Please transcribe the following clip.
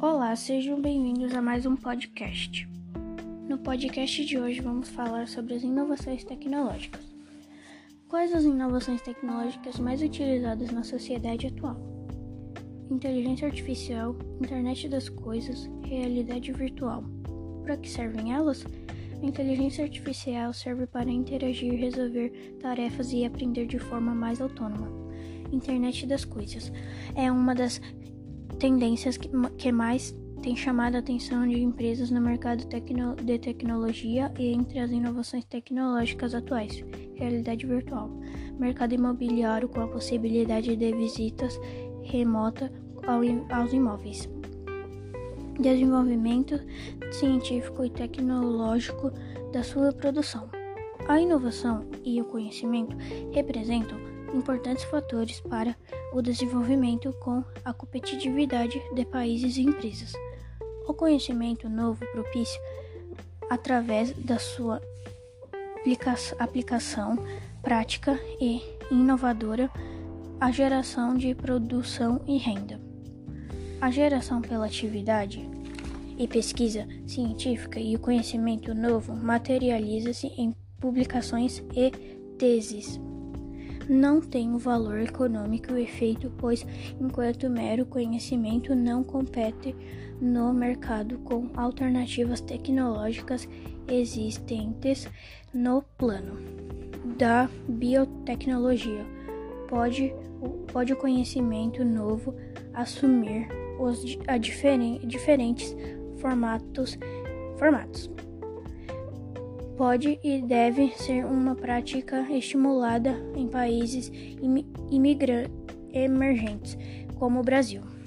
Olá, sejam bem-vindos a mais um podcast. No podcast de hoje vamos falar sobre as inovações tecnológicas. Quais as inovações tecnológicas mais utilizadas na sociedade atual? Inteligência artificial, internet das coisas, realidade virtual. Para que servem elas? A inteligência artificial serve para interagir, resolver tarefas e aprender de forma mais autônoma. Internet das coisas é uma das tendências que, mais tem chamado a atenção de empresas no mercado de tecnologia e entre as inovações tecnológicas atuais, realidade virtual, mercado imobiliário com a possibilidade de visitas remota ao, aos imóveis, desenvolvimento científico e tecnológico da sua produção. A inovação e o conhecimento representam importantes fatores para o desenvolvimento com a competitividade de países e empresas. O conhecimento novo propicia, através da sua aplicação prática e inovadora, a geração de produção e renda. A geração pela atividade e pesquisa científica e o conhecimento novo materializa-se em publicações e teses não tem o valor econômico e efeito, pois enquanto mero conhecimento não compete no mercado com alternativas tecnológicas existentes no plano da biotecnologia. Pode, pode o conhecimento novo assumir os a diferen, diferentes formatos, formatos pode e deve ser uma prática estimulada em países emergentes, como o Brasil.